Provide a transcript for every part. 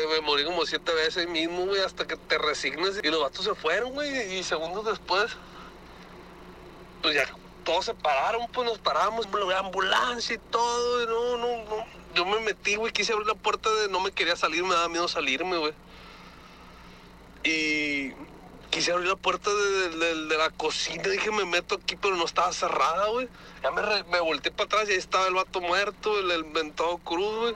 que me morí como siete veces mismo, güey, hasta que te resignes. Y los vatos se fueron, güey, y segundos después, pues ya todos se pararon, pues nos paramos, la ambulancia y todo, y no, no, no. Yo me metí, güey, quise abrir la puerta de no me quería salir, me daba miedo salirme, güey. Y quise abrir la puerta de, la cocina, dije me meto aquí, pero no estaba cerrada, güey. Ya me, me volteé para atrás y ahí estaba el vato muerto, el, el mentado cruz, güey.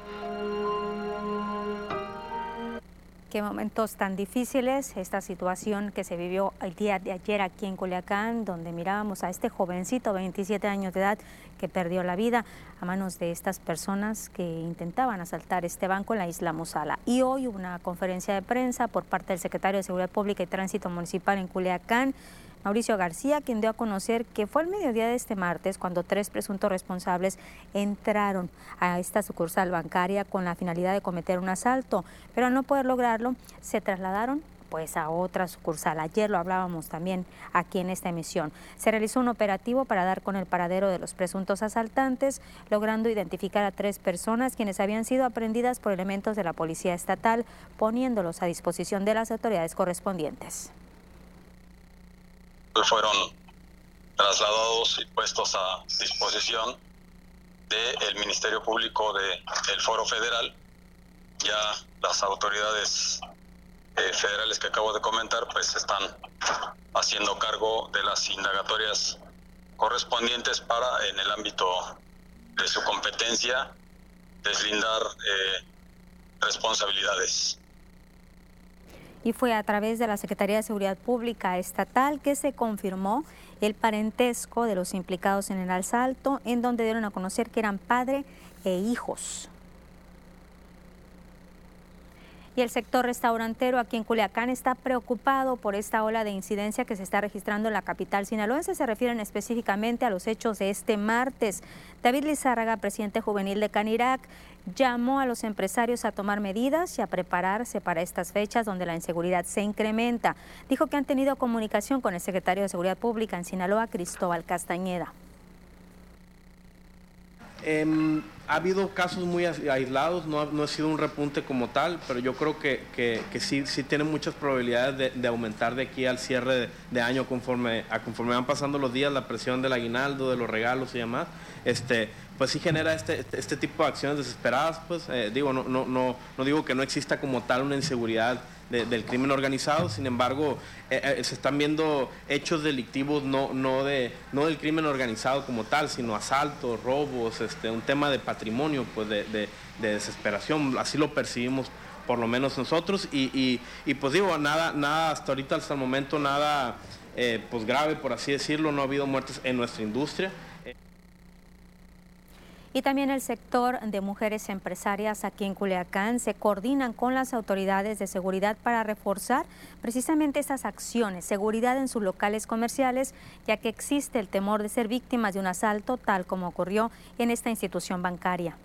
Qué momentos tan difíciles esta situación que se vivió el día de ayer aquí en Culiacán, donde mirábamos a este jovencito, 27 años de edad, que perdió la vida a manos de estas personas que intentaban asaltar este banco en la isla Musala. Y hoy una conferencia de prensa por parte del secretario de Seguridad Pública y Tránsito Municipal en Culiacán, Mauricio García, quien dio a conocer que fue al mediodía de este martes cuando tres presuntos responsables entraron a esta sucursal bancaria con la finalidad de cometer un asalto, pero al no poder lograrlo, se trasladaron pues a otra sucursal. Ayer lo hablábamos también aquí en esta emisión. Se realizó un operativo para dar con el paradero de los presuntos asaltantes, logrando identificar a tres personas quienes habían sido aprendidas por elementos de la Policía Estatal, poniéndolos a disposición de las autoridades correspondientes fueron trasladados y puestos a disposición del Ministerio Público del Foro Federal. Ya las autoridades eh, federales que acabo de comentar pues están haciendo cargo de las indagatorias correspondientes para en el ámbito de su competencia deslindar eh, responsabilidades y fue a través de la Secretaría de Seguridad Pública Estatal que se confirmó el parentesco de los implicados en el asalto, en donde dieron a conocer que eran padre e hijos. Y el sector restaurantero aquí en Culiacán está preocupado por esta ola de incidencia que se está registrando en la capital sinaloense. Se refieren específicamente a los hechos de este martes. David Lizárraga, presidente juvenil de Canirac, llamó a los empresarios a tomar medidas y a prepararse para estas fechas donde la inseguridad se incrementa. Dijo que han tenido comunicación con el secretario de Seguridad Pública en Sinaloa, Cristóbal Castañeda. Em, ha habido casos muy aislados, no ha, sido un repunte como tal, pero yo creo que, sí, sí tiene muchas probabilidades de, aumentar de aquí al cierre de, año conforme, a conforme van pasando los días, la presión del aguinaldo, de los regalos y demás. Este, pues sí genera este, este, este tipo de acciones desesperadas, pues eh, digo, no, no, no, no digo que no exista como tal una inseguridad del crimen organizado, sin embargo, eh, eh, se están viendo hechos delictivos no, no, de, no del crimen organizado como tal, sino asaltos, robos, este, un tema de patrimonio, pues de, de, desesperación, así lo percibimos por lo menos nosotros, y, y, pues digo, nada, nada hasta ahorita, hasta el momento, nada pues grave, por así decirlo, no ha habido muertes en nuestra industria y también el sector de mujeres empresarias aquí en Culiacán se coordinan con las autoridades de seguridad para reforzar precisamente esas acciones, seguridad en sus locales comerciales, ya que existe el temor de ser víctimas de un asalto tal como ocurrió en esta institución bancaria.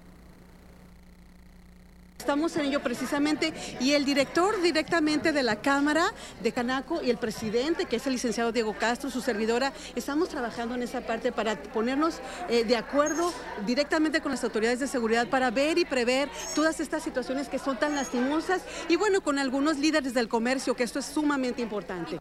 Estamos en ello precisamente y el director directamente de la Cámara de Canaco y el presidente, que es el licenciado Diego Castro, su servidora, estamos trabajando en esa parte para ponernos eh, de acuerdo directamente con las autoridades de seguridad para ver y prever todas estas situaciones que son tan lastimosas y bueno, con algunos líderes del comercio, que esto es sumamente importante.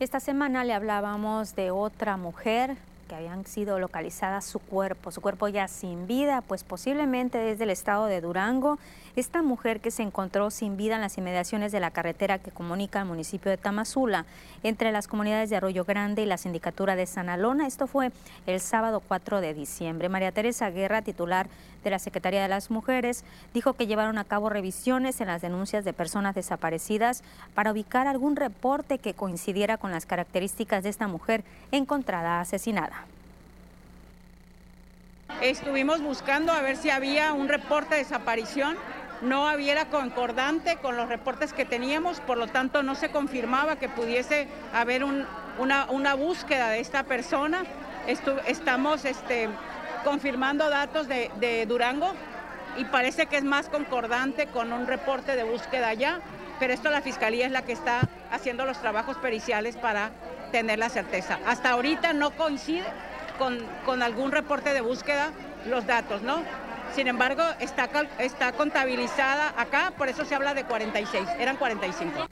Esta semana le hablábamos de otra mujer que habían sido localizadas su cuerpo, su cuerpo ya sin vida, pues posiblemente desde el estado de Durango esta mujer que se encontró sin vida en las inmediaciones de la carretera que comunica al municipio de Tamazula entre las comunidades de Arroyo Grande y la sindicatura de Sanalona. Esto fue el sábado 4 de diciembre. María Teresa Guerra, titular de la Secretaría de las Mujeres, dijo que llevaron a cabo revisiones en las denuncias de personas desaparecidas para ubicar algún reporte que coincidiera con las características de esta mujer encontrada asesinada. Estuvimos buscando a ver si había un reporte de desaparición no había concordante con los reportes que teníamos, por lo tanto no se confirmaba que pudiese haber una, búsqueda de esta persona. estamos este, confirmando datos de, Durango y parece que es más concordante con un reporte de búsqueda allá, pero esto la Fiscalía es la que está haciendo los trabajos periciales para tener la certeza. Hasta ahorita no coincide con, algún reporte de búsqueda los datos, ¿no? Sin embargo, está, está contabilizada acá, por eso se habla de 46, eran 45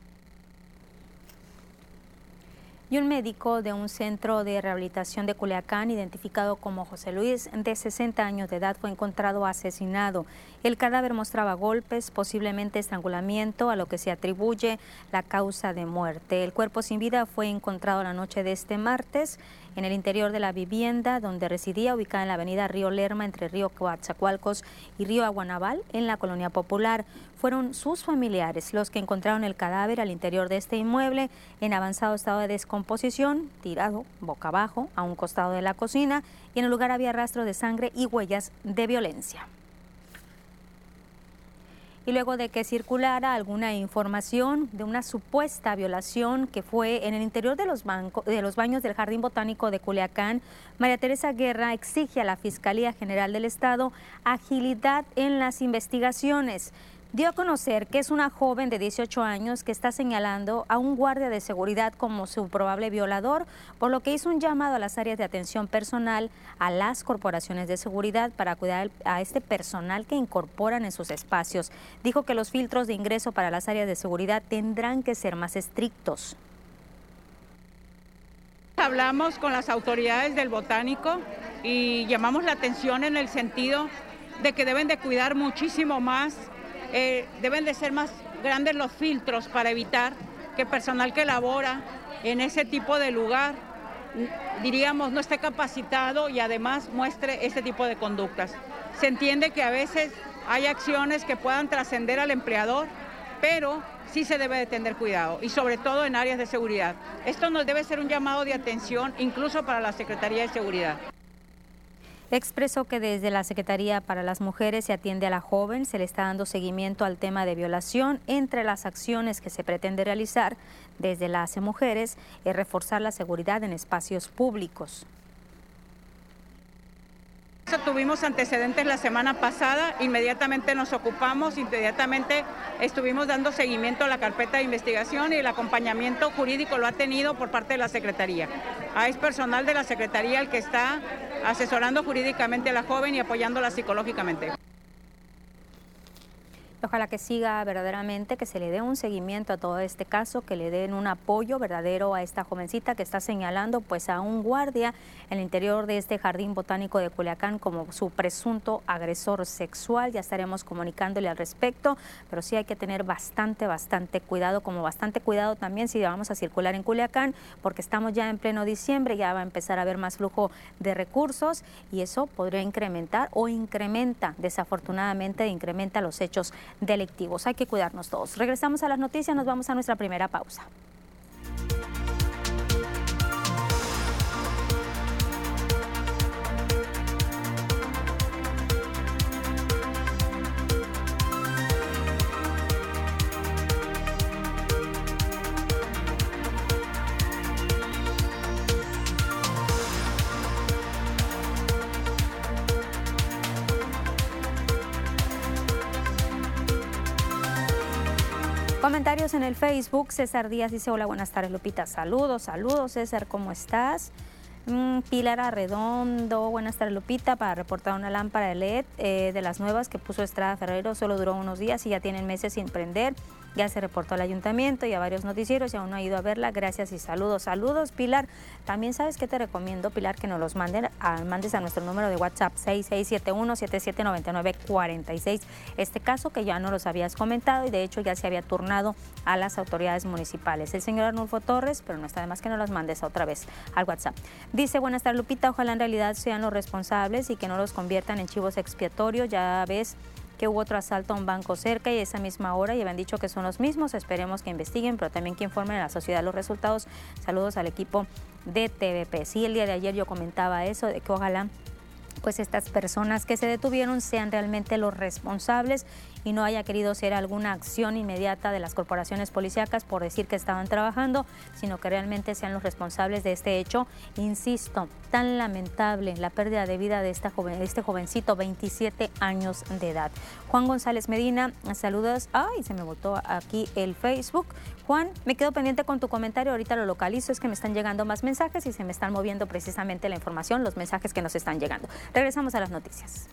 y un médico de un centro de rehabilitación de Culiacán, identificado como José Luis, de 60 años de edad, fue encontrado asesinado. El cadáver mostraba golpes, posiblemente estrangulamiento, a lo que se atribuye la causa de muerte. El cuerpo sin vida fue encontrado la noche de este martes en el interior de la vivienda donde residía, ubicada en la avenida Río Lerma, entre Río Coatzacoalcos y Río Aguanaval, en la colonia popular. Fueron sus familiares los que encontraron el cadáver al interior de este inmueble en avanzado estado de descomposición, tirado boca abajo a un costado de la cocina y en el lugar había rastro de sangre y huellas de violencia y luego de que circulara alguna información de una supuesta violación que fue en el interior de los, de los baños del Jardín Botánico de Culiacán, María Teresa Guerra exige a la Fiscalía General del Estado agilidad en las investigaciones dio a conocer que es una joven de 18 años que está señalando a un guardia de seguridad como su probable violador, por lo que hizo un llamado a las áreas de atención personal, a las corporaciones de seguridad para cuidar a este personal que incorporan en sus espacios. Dijo que los filtros de ingreso para las áreas de seguridad tendrán que ser más estrictos. Hablamos con las autoridades del botánico y llamamos la atención en el sentido de que deben de cuidar muchísimo más eh, deben de ser más grandes los filtros para evitar que personal que labora en ese tipo de lugar, diríamos, no esté capacitado y además muestre este tipo de conductas. Se entiende que a veces hay acciones que puedan trascender al empleador, pero sí se debe de tener cuidado y sobre todo en áreas de seguridad. Esto nos debe ser un llamado de atención incluso para la Secretaría de Seguridad. Expresó que desde la Secretaría para las Mujeres se atiende a la joven, se le está dando seguimiento al tema de violación. Entre las acciones que se pretende realizar desde las mujeres es reforzar la seguridad en espacios públicos. Tuvimos antecedentes la semana pasada, inmediatamente nos ocupamos, inmediatamente estuvimos dando seguimiento a la carpeta de investigación y el acompañamiento jurídico lo ha tenido por parte de la Secretaría. Ah, es personal de la Secretaría el que está asesorando jurídicamente a la joven y apoyándola psicológicamente. Ojalá que siga verdaderamente, que se le dé un seguimiento a todo este caso, que le den un apoyo verdadero a esta jovencita que está señalando pues a un guardia en el interior de este jardín botánico de Culiacán como su presunto agresor sexual. Ya estaremos comunicándole al respecto, pero sí hay que tener bastante, bastante cuidado, como bastante cuidado también si vamos a circular en Culiacán, porque estamos ya en pleno diciembre, ya va a empezar a haber más flujo de recursos y eso podría incrementar o incrementa, desafortunadamente, incrementa los hechos delictivos. Hay que cuidarnos todos. Regresamos a las noticias, nos vamos a nuestra primera pausa. En el Facebook. César Díaz dice, hola, buenas tardes Lupita. Saludos, saludos César, ¿cómo estás? Mm, Pilar Arredondo, buenas tardes Lupita, para reportar una lámpara de LED eh, de las nuevas que puso Estrada Ferrero, solo duró unos días y ya tienen meses sin prender. Ya se reportó al ayuntamiento y a varios noticieros y aún no ha ido a verla. Gracias y saludos. Saludos, Pilar. También sabes que te recomiendo, Pilar, que nos los manden mandes a nuestro número de WhatsApp 6671-779946. Este caso que ya no los habías comentado y de hecho ya se había turnado a las autoridades municipales. El señor Arnulfo Torres, pero no está de más que no los mandes otra vez al WhatsApp. Dice, buenas tardes, Lupita. Ojalá en realidad sean los responsables y que no los conviertan en chivos expiatorios. Ya ves que hubo otro asalto a un banco cerca y esa misma hora y habían dicho que son los mismos. Esperemos que investiguen, pero también que informen a la sociedad los resultados. Saludos al equipo de TVP. Sí, el día de ayer yo comentaba eso, de que ojalá pues estas personas que se detuvieron sean realmente los responsables y no haya querido ser alguna acción inmediata de las corporaciones policíacas por decir que estaban trabajando, sino que realmente sean los responsables de este hecho. Insisto, tan lamentable la pérdida de vida de, esta joven, este jovencito, 27 años de edad. Juan González Medina, saludos. Ay, se me botó aquí el Facebook. Juan, me quedo pendiente con tu comentario, ahorita lo localizo, es que me están llegando más mensajes y se me están moviendo precisamente la información, los mensajes que nos están llegando. Regresamos a las noticias.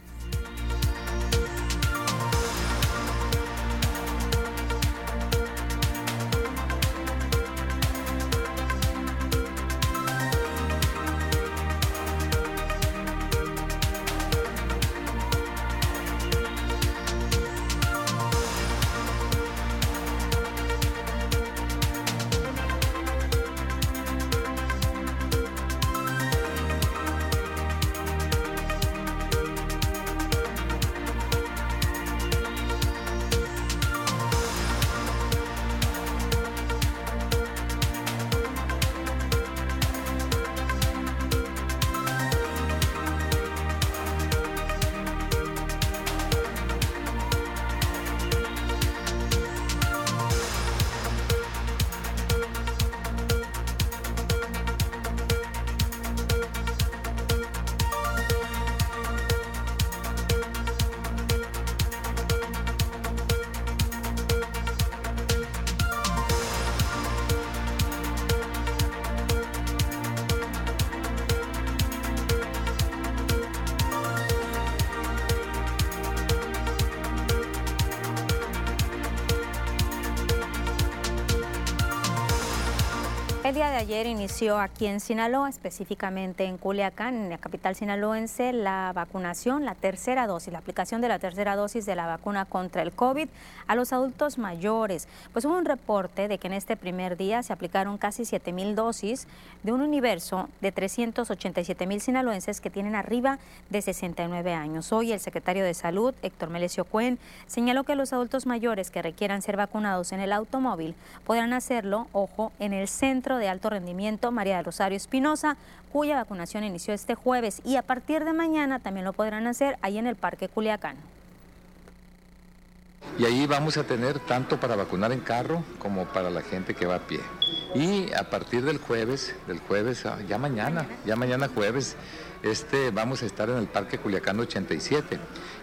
Ayer inició aquí en Sinaloa, específicamente en Culiacán, en sinaloense, la vacunación, la tercera dosis, la aplicación de la tercera dosis de la vacuna contra el COVID a los adultos mayores. Pues hubo un reporte de que en este primer día se aplicaron casi 7 mil dosis de un universo de 387 mil sinaloenses que tienen arriba de 69 años. Hoy el secretario de Salud, Héctor Melesio Cuen, señaló que los adultos mayores que requieran ser vacunados en el automóvil podrán hacerlo, ojo, en el centro de Alto Rendimiento María del Rosario Espinosa, cuya vacunación inició este jueves y a partir de mañana también lo podrán hacer ahí en el Parque Culiacán. Y ahí vamos a tener tanto para vacunar en carro como para la gente que va a pie. Y a partir del jueves, del jueves, ah, ya mañana, ya mañana jueves, este, vamos a estar en el Parque Culiacán 87.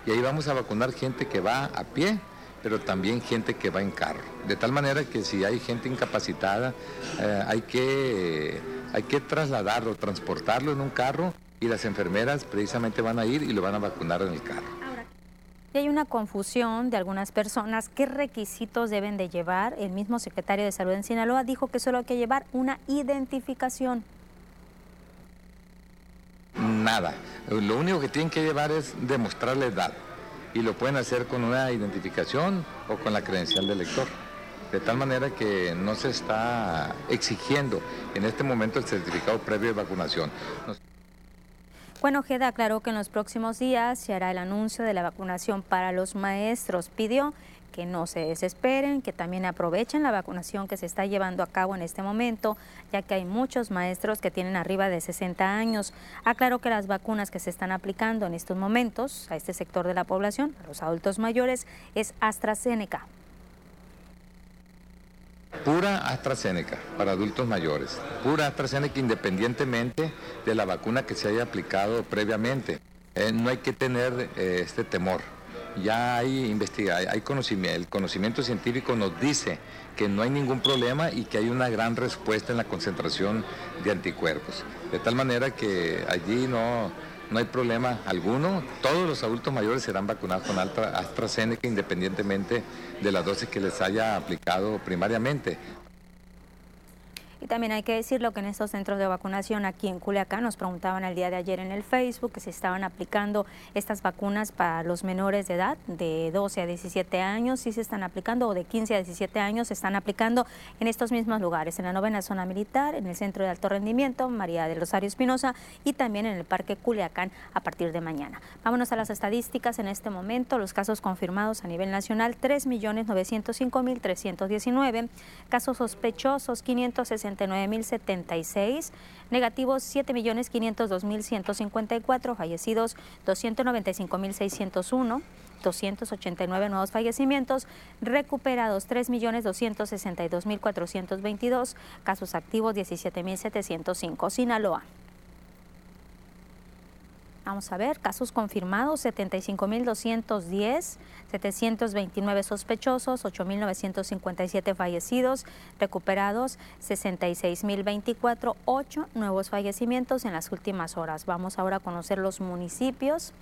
Y ahí vamos a vacunar gente que va a pie pero también gente que va en carro. De tal manera que si hay gente incapacitada, eh, hay, que, hay que trasladarlo, transportarlo en un carro y las enfermeras precisamente van a ir y lo van a vacunar en el carro. Y hay una confusión de algunas personas. ¿Qué requisitos deben de llevar? El mismo secretario de Salud en Sinaloa dijo que solo hay que llevar una identificación. Nada. Lo único que tienen que llevar es demostrar la edad y lo pueden hacer con una identificación o con la credencial del lector. De tal manera que no se está exigiendo en este momento el certificado previo de vacunación. Bueno, Ojeda aclaró que en los próximos días se hará el anuncio de la vacunación para los maestros. Pidió que no se desesperen, que también aprovechen la vacunación que se está llevando a cabo en este momento, ya que hay muchos maestros que tienen arriba de 60 años. Aclaró que las vacunas que se están aplicando en estos momentos a este sector de la población, a los adultos mayores, es AstraZeneca. Pura AstraZeneca para adultos mayores, pura AstraZeneca independientemente de la vacuna que se haya aplicado previamente. Eh, no hay que tener eh, este temor ya hay investigación, hay conocimiento, el conocimiento científico nos dice que no hay ningún problema y que hay una gran respuesta en la concentración de anticuerpos. De tal manera que allí no, no hay problema alguno. Todos los adultos mayores serán vacunados con AstraZeneca independientemente de la dosis que les haya aplicado primariamente. Y también hay que decirlo que en estos centros de vacunación aquí en Culiacán nos preguntaban el día de ayer en el Facebook que se estaban aplicando estas vacunas para los menores de edad de 12 a 17 años, si se están aplicando o de 15 a 17 años se están aplicando en estos mismos lugares, en la novena zona militar, en el centro de alto rendimiento, María del Rosario Espinosa y también en el Parque Culiacán a partir de mañana. Vámonos a las estadísticas en este momento, los casos confirmados a nivel nacional 3.905.319, casos sospechosos 560 69.076, negativos 7.502.154, fallecidos 295.601. 289 nuevos fallecimientos, recuperados 3.262.422, casos activos 17.705. Sinaloa. Vamos a ver, casos confirmados 75.210, 729 sospechosos, 8.957 fallecidos, recuperados 66.024, 8 nuevos fallecimientos en las últimas horas. Vamos ahora a conocer los municipios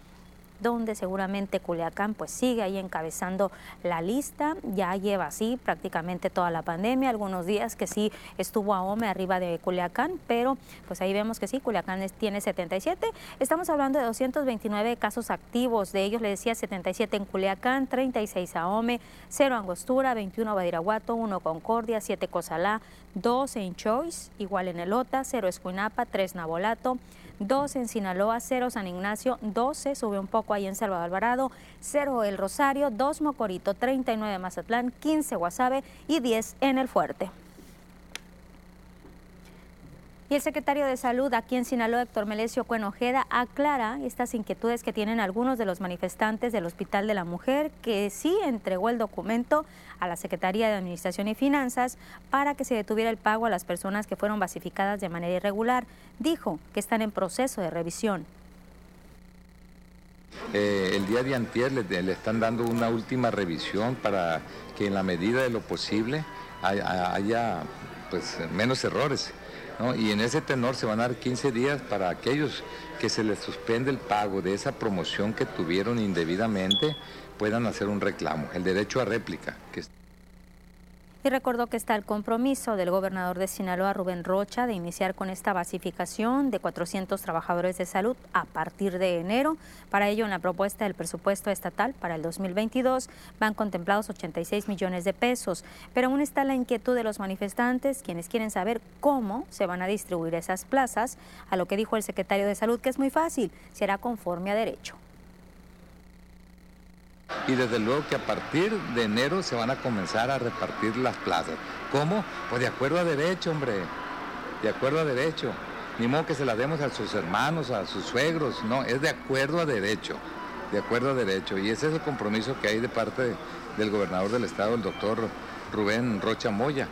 donde seguramente Culiacán pues sigue ahí encabezando la lista, ya lleva así prácticamente toda la pandemia, algunos días que sí estuvo a OME arriba de Culiacán, pero pues ahí vemos que sí, Culiacán tiene 77, estamos hablando de 229 casos activos, de ellos le decía 77 en Culiacán, 36 a OME, 0 Angostura, 21 Badiraguato, 1 Concordia, 7 Cozalá, 2 en Choice, igual en Elota, 0 Escuinapa, 3 Nabolato, 2 en Sinaloa, 0 San Ignacio, 12, sube un poco ahí en Salvador Alvarado, 0 El Rosario, 2 Mocorito, 39 Mazatlán, 15 Guasave y 10 en El Fuerte. Y el secretario de Salud aquí en Sinaloa, Héctor Melesio Cuenojeda, aclara estas inquietudes que tienen algunos de los manifestantes del Hospital de la Mujer, que sí entregó el documento a la Secretaría de Administración y Finanzas para que se detuviera el pago a las personas que fueron basificadas de manera irregular. Dijo que están en proceso de revisión. Eh, el día de antier le, están dando una última revisión para que en la medida de lo posible haya, pues, menos errores. Y en ese tenor se van a dar 15 días para aquellos que se les suspende el pago de esa promoción que tuvieron indebidamente, puedan hacer un reclamo, el derecho a réplica. Que... y recordó que está el compromiso del gobernador de Sinaloa, Rubén Rocha, de iniciar con esta basificación de 400 trabajadores de salud a partir de enero. Para ello, en la propuesta del presupuesto estatal para el 2022 van contemplados 86 millones de pesos, pero aún está la inquietud de los manifestantes, quienes quieren saber cómo se van a distribuir esas plazas, a lo que dijo el secretario de Salud que es muy fácil, será conforme a derecho y desde luego que a partir de enero se van a comenzar a repartir las plazas. ¿Cómo? Pues de acuerdo a derecho, hombre, de acuerdo a derecho. Ni modo que se las demos a sus hermanos, a sus suegros, no, es de acuerdo a derecho, de acuerdo a derecho. Y ese es el compromiso que hay de parte del gobernador del estado, el doctor Rubén Rocha Moya.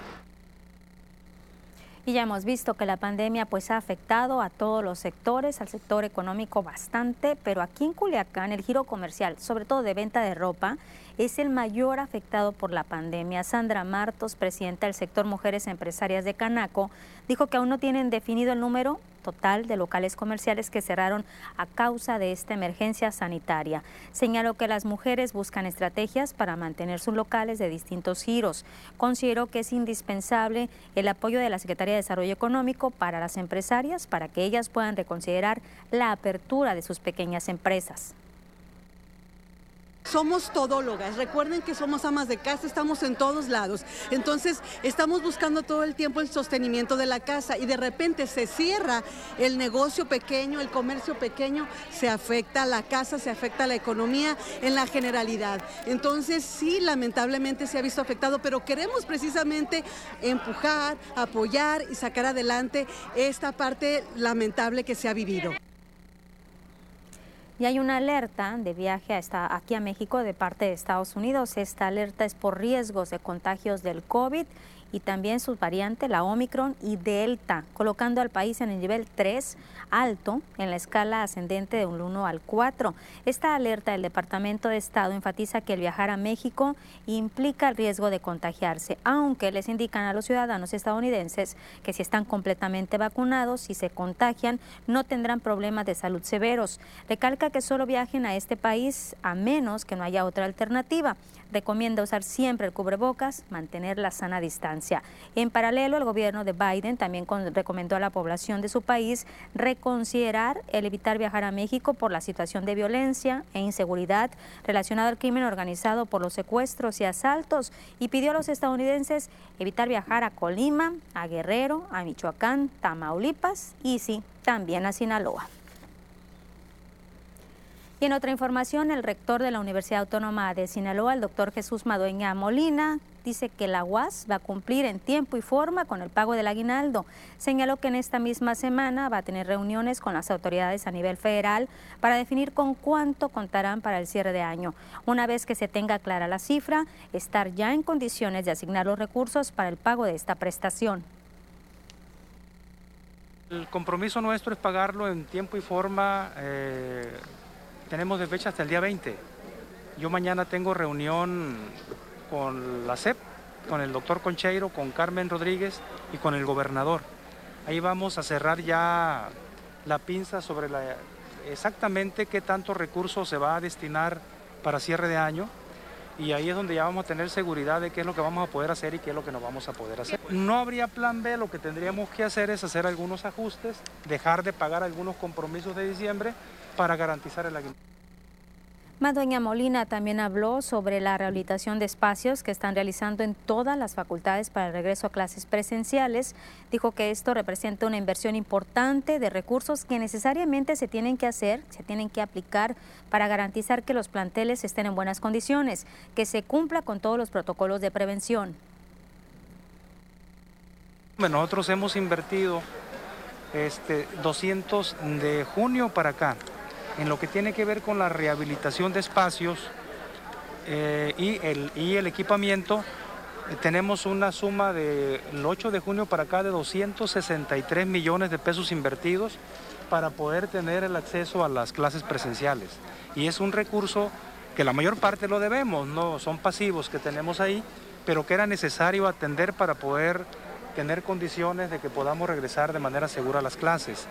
Y ya hemos visto que la pandemia pues ha afectado a todos los sectores, al sector económico bastante, pero aquí en Culiacán el giro comercial, sobre todo de venta de ropa, es el mayor afectado por la pandemia. Sandra Martos, presidenta del sector Mujeres Empresarias de Canaco, dijo que aún no tienen definido el número total de locales comerciales que cerraron a causa de esta emergencia sanitaria. Señaló que las mujeres buscan estrategias para mantener sus locales de distintos giros. Consideró que es indispensable el apoyo de la Secretaría de Desarrollo Económico para las empresarias para que ellas puedan reconsiderar la apertura de sus pequeñas empresas. Somos todólogas, recuerden que somos amas de casa, estamos en todos lados. Entonces, estamos buscando todo el tiempo el sostenimiento de la casa y de repente se cierra el negocio pequeño, el comercio pequeño, se afecta la casa, se afecta la economía en la generalidad. Entonces, sí, lamentablemente se ha visto afectado, pero queremos precisamente empujar, apoyar y sacar adelante esta parte lamentable que se ha vivido. Y hay una alerta de viaje hasta aquí a México de parte de Estados Unidos. Esta alerta es por riesgos de contagios del COVID y también su variante, la Omicron y Delta, colocando al país en el nivel 3 alto en la escala ascendente de un 1 al 4. Esta alerta del Departamento de Estado enfatiza que el viajar a México implica el riesgo de contagiarse, aunque les indican a los ciudadanos estadounidenses que si están completamente vacunados y se contagian no tendrán problemas de salud severos. Recalca que solo viajen a este país a menos que no haya otra alternativa. Recomienda usar siempre el cubrebocas, mantener la sana distancia. En paralelo, el gobierno de Biden también recomendó a la población de su país reconsiderar el evitar viajar a México por la situación de violencia e inseguridad relacionada al crimen organizado por los secuestros y asaltos y pidió a los estadounidenses evitar viajar a Colima, a Guerrero, a Michoacán, Tamaulipas y sí, también a Sinaloa. Y en otra información, el rector de la Universidad Autónoma de Sinaloa, el doctor Jesús Madueña Molina, dice que la UAS va a cumplir en tiempo y forma con el pago del aguinaldo. Señaló que en esta misma semana va a tener reuniones con las autoridades a nivel federal para definir con cuánto contarán para el cierre de año. Una vez que se tenga clara la cifra, estar ya en condiciones de asignar los recursos para el pago de esta prestación. El compromiso nuestro es pagarlo en tiempo y forma. Eh tenemos de fecha hasta el día 20. Yo mañana tengo reunión con la CEP, con el doctor Concheiro, con Carmen Rodríguez y con el gobernador. Ahí vamos a cerrar ya la pinza sobre la, exactamente qué tanto recursos se va a destinar para cierre de año y ahí es donde ya vamos a tener seguridad de qué es lo que vamos a poder hacer y qué es lo que no vamos a poder hacer. No habría plan B, lo que tendríamos que hacer es hacer algunos ajustes, dejar de pagar algunos compromisos de diciembre para garantizar el aguinaldo. Madueña Molina también habló sobre la rehabilitación de espacios que están realizando en todas las facultades para el regreso a clases presenciales. Dijo que esto representa una inversión importante de recursos que necesariamente se tienen que hacer, se tienen que aplicar para garantizar que los planteles estén en buenas condiciones, que se cumpla con todos los protocolos de prevención. Nosotros hemos invertido este, 200 de junio para acá en lo que tiene que ver con la rehabilitación de espacios eh, y, el, equipamiento, eh, tenemos una suma del 8 de junio para acá de 263 millones de pesos invertidos para poder tener el acceso a las clases presenciales. Y es un recurso que la mayor parte lo debemos, no son pasivos que tenemos ahí, pero que era necesario atender para poder tener condiciones de que podamos regresar de manera segura a las clases.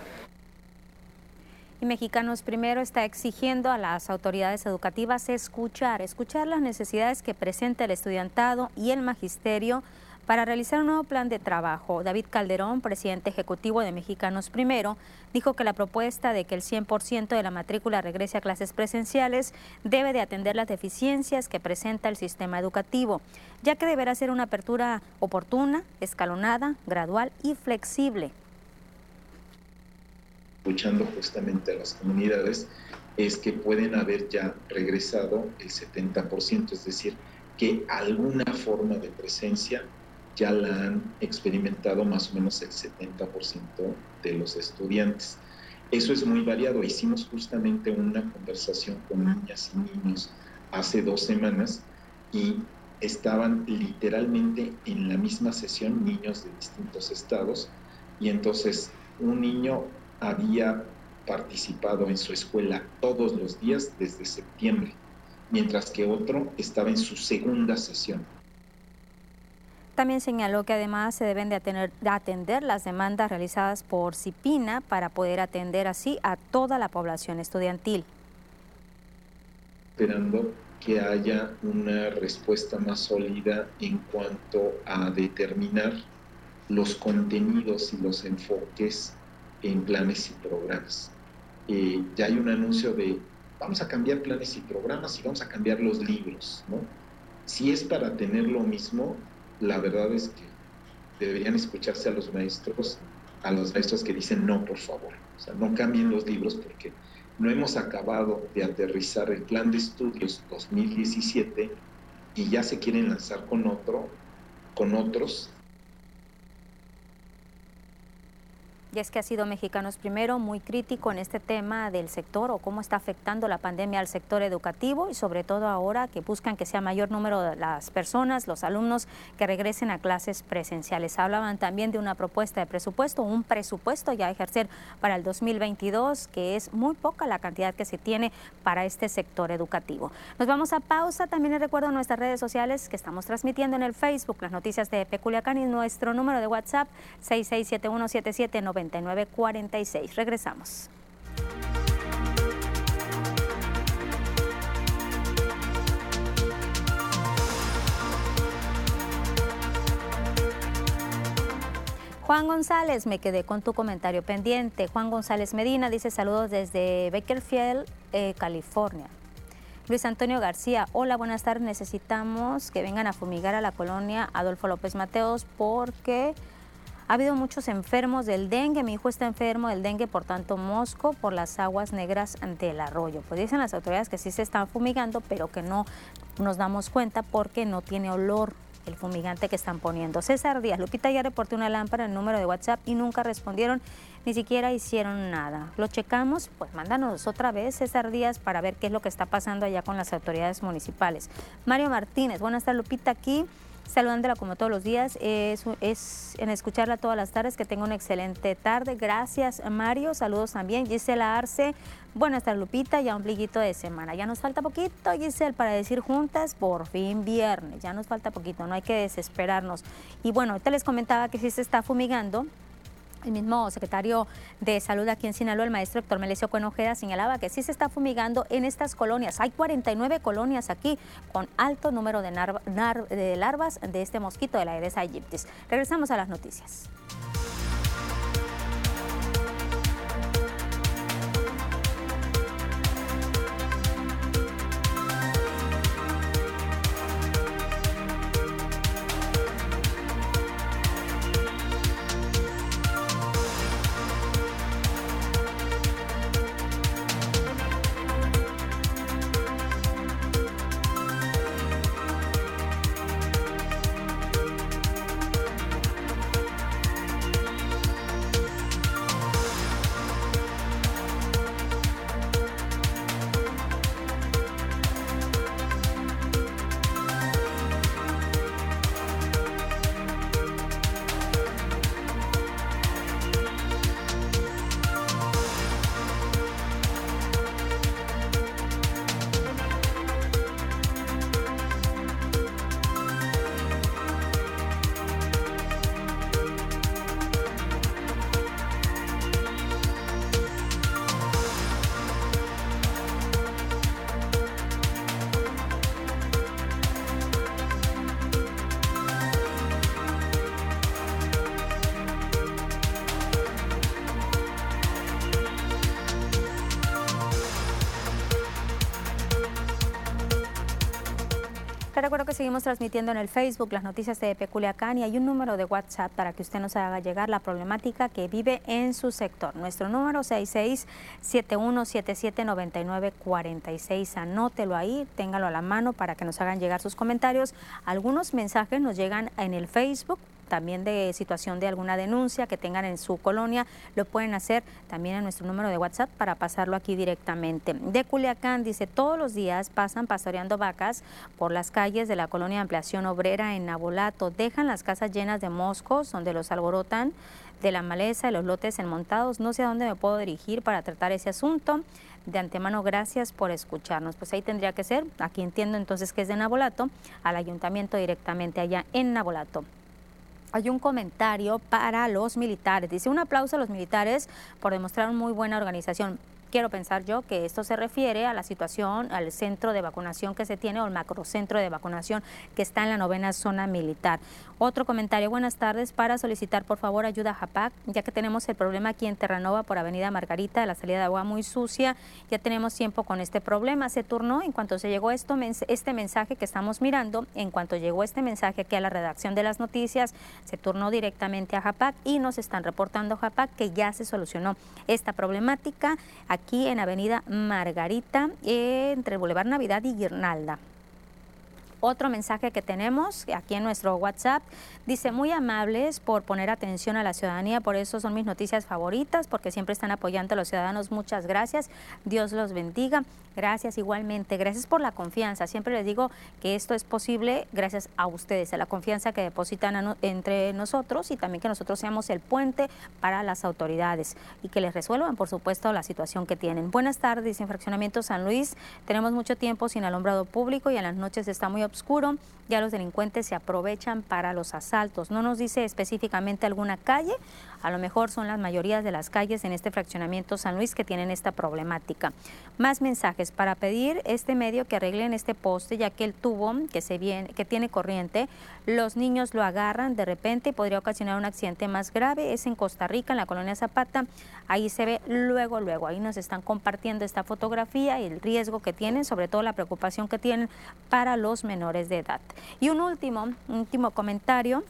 Y Mexicanos Primero está exigiendo a las autoridades educativas escuchar, escuchar las necesidades que presenta el estudiantado y el magisterio para realizar un nuevo plan de trabajo. David Calderón, presidente ejecutivo de Mexicanos Primero, dijo que la propuesta de que el 100% de la matrícula regrese a clases presenciales debe de atender las deficiencias que presenta el sistema educativo, ya que deberá ser una apertura oportuna, escalonada, gradual y flexible. Escuchando justamente a las comunidades es que pueden haber ya regresado el 70%, es decir, que alguna forma de presencia ya la han experimentado más o menos el 70% de los estudiantes. Eso es muy variado. Hicimos justamente una conversación con niñas y niños hace dos semanas y estaban literalmente en la misma sesión niños de distintos estados y entonces un niño había participado en su escuela todos los días desde septiembre, mientras que otro estaba en su segunda sesión. También señaló que además se deben de atender, las demandas realizadas por CIPINA para poder atender así a toda la población estudiantil. Esperando que haya una respuesta más sólida en cuanto a determinar los contenidos y los enfoques en planes y programas. Eh, ya hay un anuncio de vamos a cambiar planes y programas y vamos a cambiar los libros, ¿no? Si es para tener lo mismo, la verdad es que deberían escucharse a los maestros, a los maestros que dicen no, por favor. O sea, no cambien los libros porque no hemos acabado de aterrizar el plan de estudios 2017 y ya se quieren lanzar con otro, con otros y es que ha sido Mexicanos Primero muy crítico en este tema del sector o cómo está afectando la pandemia al sector educativo y sobre todo ahora que buscan que sea mayor número de las personas, los alumnos que regresen a clases presenciales. Hablaban también de una propuesta de presupuesto, un presupuesto ya a ejercer para el 2022, que es muy poca la cantidad que se tiene para este sector educativo. Nos vamos a pausa. También les recuerdo nuestras redes sociales que estamos transmitiendo en el Facebook las noticias de Peculiacán y nuestro número de WhatsApp 66717790. 4946. Regresamos. Juan González, me quedé con tu comentario pendiente. Juan González Medina dice saludos desde Bakerfield, eh, California. Luis Antonio García, hola, buenas tardes. Necesitamos que vengan a fumigar a la colonia Adolfo López Mateos porque ha habido muchos enfermos del dengue, mi hijo está enfermo del dengue, por tanto mosco por las aguas negras del arroyo. Pues dicen las autoridades que sí se están fumigando, pero que no nos damos cuenta porque no tiene olor el fumigante que están poniendo. César Díaz, Lupita ya reporté una lámpara en el número de WhatsApp y nunca respondieron, ni siquiera hicieron nada. Lo checamos, pues mándanos otra vez, César Díaz, para ver qué es lo que está pasando allá con las autoridades municipales. Mario Martínez, buenas tardes Lupita aquí saludándola como todos los días, es, en escucharla todas las tardes, que tenga una excelente tarde. Gracias Mario, saludos también. Gisela Arce, buenas tardes Lupita, ya un pliguito de semana. Ya nos falta poquito Giselle para decir juntas, por fin viernes, ya nos falta poquito, no hay que desesperarnos. Y bueno, ahorita les comentaba que sí se está fumigando el mismo secretario de Salud aquí en Sinaloa, el maestro Héctor Melesio Cuenojeda, señalaba que sí se está fumigando en estas colonias. Hay 49 colonias aquí con alto número de, larvas de este mosquito de la Aedes aegyptis. Regresamos a las noticias. Recuerdo que seguimos transmitiendo en el Facebook las noticias de Peculiacán y hay un número de WhatsApp para que usted nos haga llegar la problemática que vive en su sector. Nuestro número 6671779946. Anótelo ahí, téngalo a la mano para que nos hagan llegar sus comentarios. Algunos mensajes nos llegan en el Facebook también de situación de alguna denuncia que tengan en su colonia, lo pueden hacer también en nuestro número de WhatsApp para pasarlo aquí directamente. De Culiacán dice, todos los días pasan pastoreando vacas por las calles de la colonia de Ampliación Obrera en Nabolato, dejan las casas llenas de moscos donde los alborotan de la maleza, de los lotes enmontados. No sé a dónde me puedo dirigir para tratar ese asunto. De antemano, gracias por escucharnos. Pues ahí tendría que ser, aquí entiendo entonces que es de Nabolato, al ayuntamiento directamente allá en Nabolato hay un comentario para los militares. Dice un aplauso a los militares por demostrar muy buena organización quiero pensar yo que esto se refiere a la situación, al centro de vacunación que se tiene o el macrocentro de vacunación que está en la novena zona militar. Otro comentario, buenas tardes, para solicitar por favor ayuda a JAPAC, ya que tenemos el problema aquí en Terranova por Avenida Margarita, la salida de agua muy sucia, ya tenemos tiempo con este problema. Se turnó en cuanto se llegó esto, este mensaje que estamos mirando, en cuanto llegó este mensaje aquí a la redacción de las noticias, se turnó directamente a JAPAC y nos están reportando JAPAC que ya se solucionó esta problemática aquí en Avenida Margarita, entre Boulevard Navidad y Guirnalda. Otro mensaje que tenemos aquí en nuestro WhatsApp dice muy amables por poner atención a la ciudadanía, por eso son mis noticias favoritas, porque siempre están apoyando a los ciudadanos. Muchas gracias, Dios los bendiga. Gracias igualmente, gracias por la confianza. Siempre les digo que esto es posible gracias a ustedes, a la confianza que depositan entre nosotros y también que nosotros seamos el puente para las autoridades y que les resuelvan, por supuesto, la situación que tienen. Buenas tardes, Infraccionamiento San Luis. Tenemos mucho tiempo sin alumbrado público y en las noches está muy oscuro, ya los delincuentes se aprovechan para los asaltos. No nos dice específicamente alguna calle, a lo mejor son las mayorías de las calles en este fraccionamiento San Luis que tienen esta problemática. Más mensajes para pedir este medio que arreglen este poste, ya que el tubo que, se viene, que tiene corriente, los niños lo agarran de repente y podría ocasionar un accidente más grave. Es en Costa Rica, en la colonia Zapata. Ahí se ve luego, luego. Ahí nos están compartiendo esta fotografía y el riesgo que tienen, sobre todo la preocupación que tienen para los menores de edad. Y un último, último comentario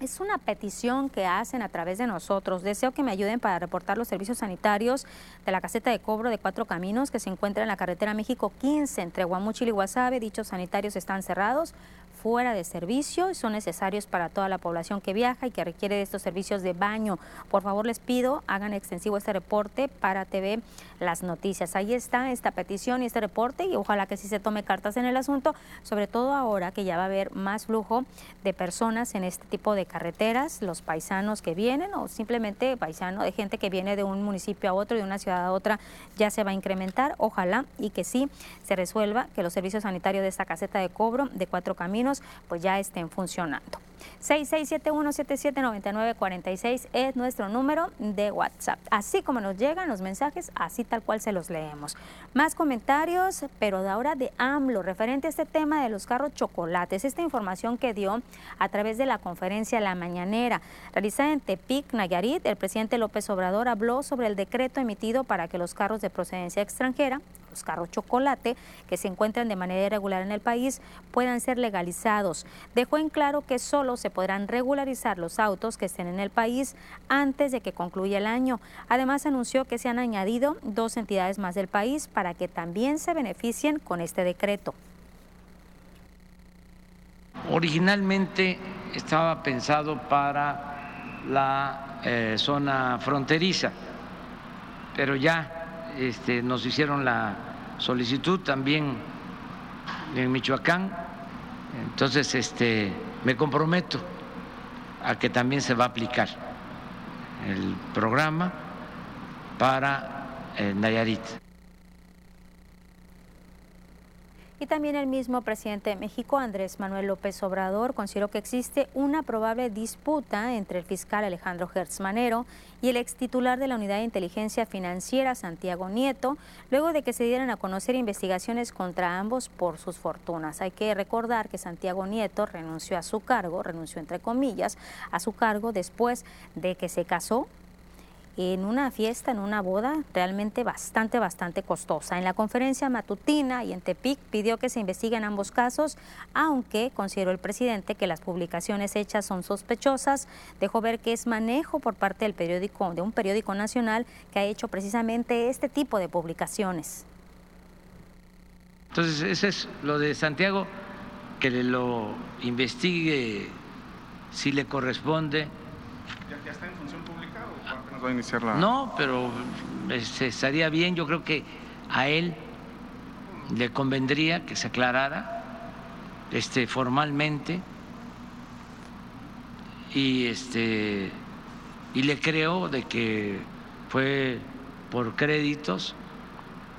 es una petición que hacen a través de nosotros. Deseo que me ayuden para reportar los servicios sanitarios de la caseta de cobro de Cuatro Caminos que se encuentra en la carretera México 15 entre Guamuchil y Guasave. Dichos sanitarios están cerrados fuera de servicio y son necesarios para toda la población que viaja y que requiere de estos servicios de baño. Por favor, les pido, hagan extensivo este reporte para TV Las Noticias. Ahí está esta petición y este reporte y ojalá que sí se tome cartas en el asunto, sobre todo ahora que ya va a haber más flujo de personas en este tipo de carreteras, los paisanos que vienen o simplemente paisano de gente que viene de un municipio a otro, de una ciudad a otra, ya se va a incrementar. Ojalá y que sí se resuelva que los servicios sanitarios de esta caseta de cobro de cuatro caminos pues ya estén funcionando. 6671779946 es nuestro número de WhatsApp. Así como nos llegan los mensajes, así tal cual se los leemos. Más comentarios, pero de ahora de AMLO, referente a este tema de los carros chocolates. Esta información que dio a través de la conferencia La Mañanera, realizada en Tepic, Nayarit, el presidente López Obrador habló sobre el decreto emitido para que los carros de procedencia extranjera los carros chocolate que se encuentran de manera irregular en el país puedan ser legalizados. Dejó en claro que solo se podrán regularizar los autos que estén en el país antes de que concluya el año. Además, anunció que se han añadido dos entidades más del país para que también se beneficien con este decreto. Originalmente estaba pensado para la eh, zona fronteriza, pero ya este, nos hicieron la solicitud también en Michoacán, entonces este, me comprometo a que también se va a aplicar el programa para eh, Nayarit. Y también el mismo presidente de México, Andrés Manuel López Obrador, consideró que existe una probable disputa entre el fiscal Alejandro Hertz Manero y el ex titular de la Unidad de Inteligencia Financiera, Santiago Nieto, luego de que se dieran a conocer investigaciones contra ambos por sus fortunas. Hay que recordar que Santiago Nieto renunció a su cargo, renunció entre comillas, a su cargo después de que se casó en una fiesta, en una boda realmente bastante, bastante costosa. En la conferencia matutina y en Tepic pidió que se investiguen ambos casos, aunque consideró el presidente que las publicaciones hechas son sospechosas. Dejó ver que es manejo por parte del periódico, de un periódico nacional que ha hecho precisamente este tipo de publicaciones. Entonces, ese es lo de Santiago, que lo investigue si le corresponde no, pero este, estaría bien, yo creo que a él le convendría que se aclarara este, formalmente y, este, y le creo de que fue por créditos,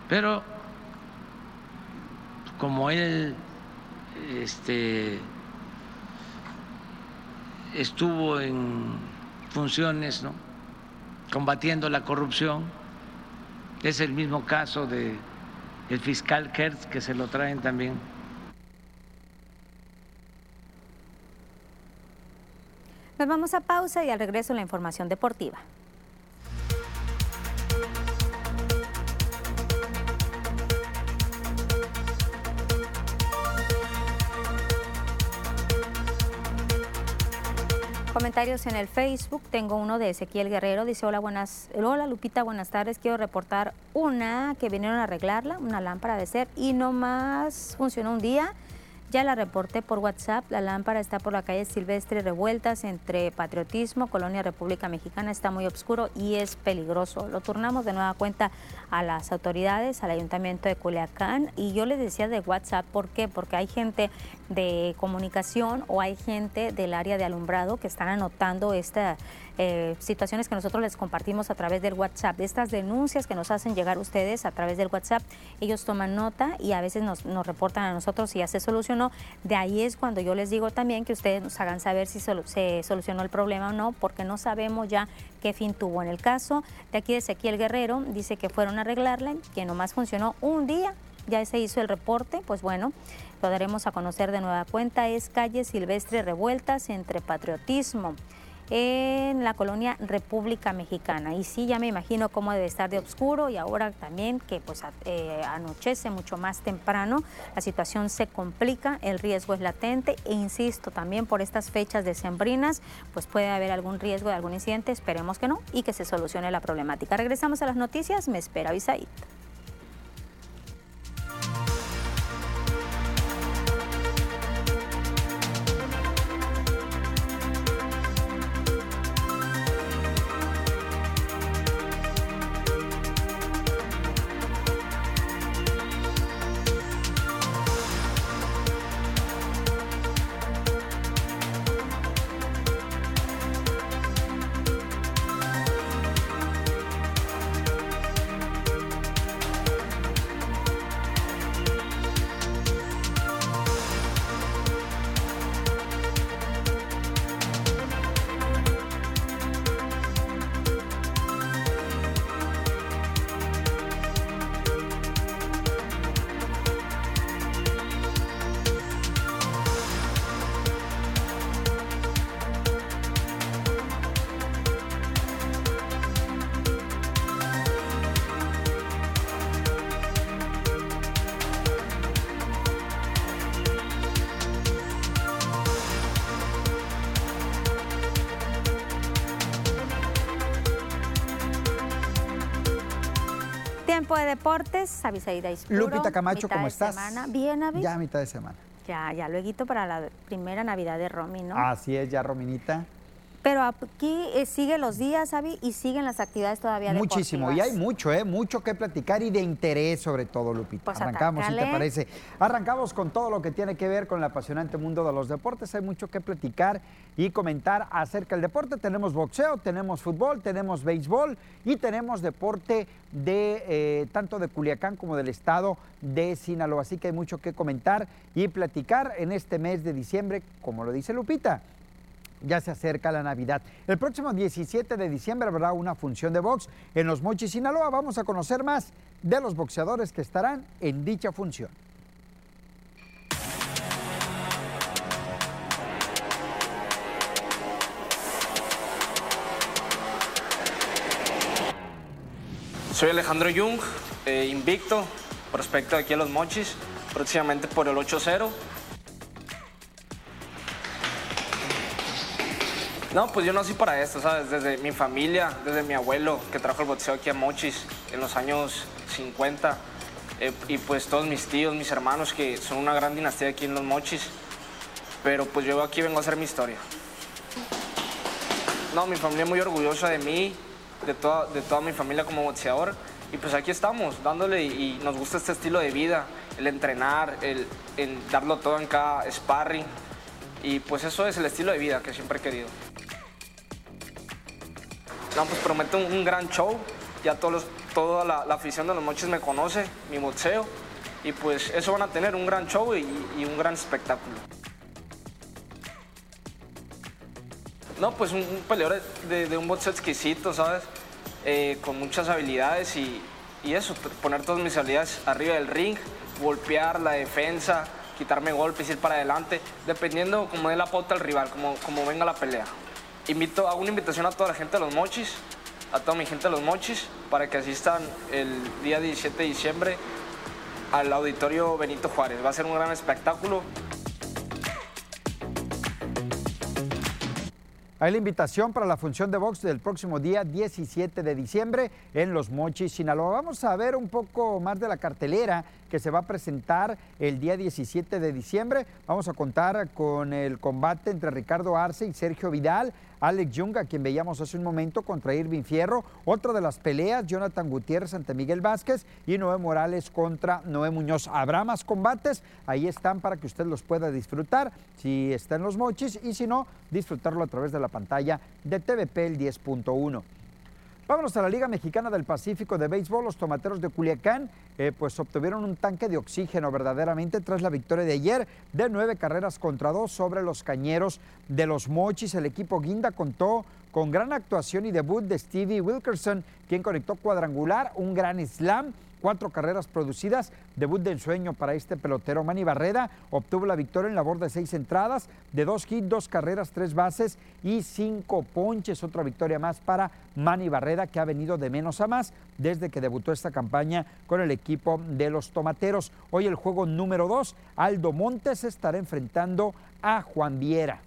pero como él este, estuvo en funciones, ¿no? Combatiendo la corrupción. Es el mismo caso de el fiscal Kertz que se lo traen también. Nos vamos a pausa y al regreso la información deportiva. Comentarios en el Facebook. Tengo uno de Ezequiel Guerrero. Dice, hola, buenas, hola Lupita, buenas tardes. Quiero reportar una que vinieron a arreglarla, una lámpara de ser, y nomás funcionó un día. Ya la reporté por WhatsApp. La lámpara está por la calle Silvestre Revueltas entre Patriotismo, Colonia República Mexicana. Está muy oscuro y es peligroso. Lo turnamos de nueva cuenta a las autoridades, al Ayuntamiento de Culiacán. Y yo les decía de WhatsApp, ¿por qué? Porque hay gente de comunicación o hay gente del área de alumbrado que están anotando esta eh, situaciones que nosotros les compartimos a través del WhatsApp, estas denuncias que nos hacen llegar ustedes a través del WhatsApp, ellos toman nota y a veces nos, reportan a nosotros si ya se solucionó. De ahí es cuando yo les digo también que ustedes nos hagan saber si se solucionó el problema o no, porque no sabemos ya qué fin tuvo. En el caso de aquí de Ezequiel Guerrero, dice que fueron a arreglarla, que nomás funcionó un día, ya se hizo el reporte, pues bueno, lo daremos a conocer de nueva cuenta. Es calle Silvestre Revueltas entre Patriotismo en la colonia República Mexicana. Y sí, ya me imagino cómo debe estar de oscuro y ahora también que pues eh, anochece mucho más temprano, la situación se complica, el riesgo es latente e insisto, también por estas fechas decembrinas, pues puede haber algún riesgo de algún incidente, esperemos que no, y que se solucione la problemática. Regresamos a las noticias, me espera Bisaid. De deportes, Avisaída Ispuro. Lupita Camacho, ¿cómo estás? Semana. Bien, Avis. Ya mitad de semana. Ya, ya, luego para la primera Navidad de Romy, ¿no? Así es, ya Rominita. Pero aquí eh, sigue los días, Avi, y siguen las actividades todavía Muchísimo, y hay mucho, ¿eh? Mucho que platicar y de interés sobre todo, Lupita. Pues Arrancamos, si te parece. Arrancamos con todo lo que tiene que ver con el apasionante mundo de los deportes. Hay mucho que platicar y comentar acerca del deporte. Tenemos boxeo, tenemos fútbol, tenemos béisbol y tenemos deporte de eh, tanto de Culiacán como del estado de Sinaloa. Así que hay mucho que comentar y platicar en este mes de diciembre, como lo dice Lupita ya se acerca la Navidad. El próximo 17 de diciembre habrá una función de box en Los Mochis, Sinaloa. Vamos a conocer más de los boxeadores que estarán en dicha función. Soy Alejandro Jung, eh, invicto, prospecto aquí a Los Mochis, próximamente por el 8-0. No, pues yo nací para esto, ¿sabes? Desde mi familia, desde mi abuelo que trajo el boxeo aquí a Mochis en los años 50. Eh, y pues todos mis tíos, mis hermanos que son una gran dinastía aquí en Los Mochis. Pero pues yo aquí vengo a hacer mi historia. No, mi familia es muy orgullosa de mí, de toda, de toda mi familia como boxeador. Y pues aquí estamos, dándole y, nos gusta este estilo de vida, el entrenar, el, el darlo todo en cada sparring. Y pues eso es el estilo de vida que siempre he querido. No, pues prometo un, gran show. Ya todos toda la, afición de los mochis me conoce, mi boxeo. Y pues eso van a tener un gran show y, un gran espectáculo. No, pues un, peleador de, un boxeo exquisito, ¿sabes? Eh, con muchas habilidades y, eso, poner todas mis habilidades arriba del ring, golpear la defensa, quitarme golpes, ir para adelante, dependiendo como dé la pauta al rival, como, como venga la pelea invito, hago una invitación a toda la gente de Los Mochis, a toda mi gente de Los Mochis, para que asistan el día 17 de diciembre al auditorio Benito Juárez. Va a ser un gran espectáculo. Hay la invitación para la función de box del próximo día 17 de diciembre en Los Mochis, Sinaloa. Vamos a ver un poco más de la cartelera que se va a presentar el día 17 de diciembre. Vamos a contar con el combate entre Ricardo Arce y Sergio Vidal. Alex Jung, a quien veíamos hace un momento contra Irving Fierro. Otra de las peleas, Jonathan Gutiérrez ante Miguel Vázquez y Noé Morales contra Noé Muñoz. Habrá más combates, ahí están para que usted los pueda disfrutar si está en los mochis y si no, disfrutarlo a través de la pantalla de TVP el 10.1. Vámonos a la Liga Mexicana del Pacífico de Béisbol. Los tomateros de Culiacán pues obtuvieron un tanque de oxígeno verdaderamente tras la victoria de ayer de nueve carreras contra dos sobre los cañeros de los Mochis. El equipo Guinda contó con gran actuación y debut de Stevie Wilkerson, quien conectó cuadrangular, un gran slam cuatro carreras producidas, debut de ensueño para este pelotero. Manny Barreda obtuvo la victoria en labor de seis entradas, de dos hits, dos carreras, tres bases y cinco ponches. Otra victoria más para Manny Barreda, que ha venido de menos a más desde que debutó esta campaña con el equipo de los Tomateros. Hoy el juego número dos, Aldo Montes estará enfrentando a Juan Viera.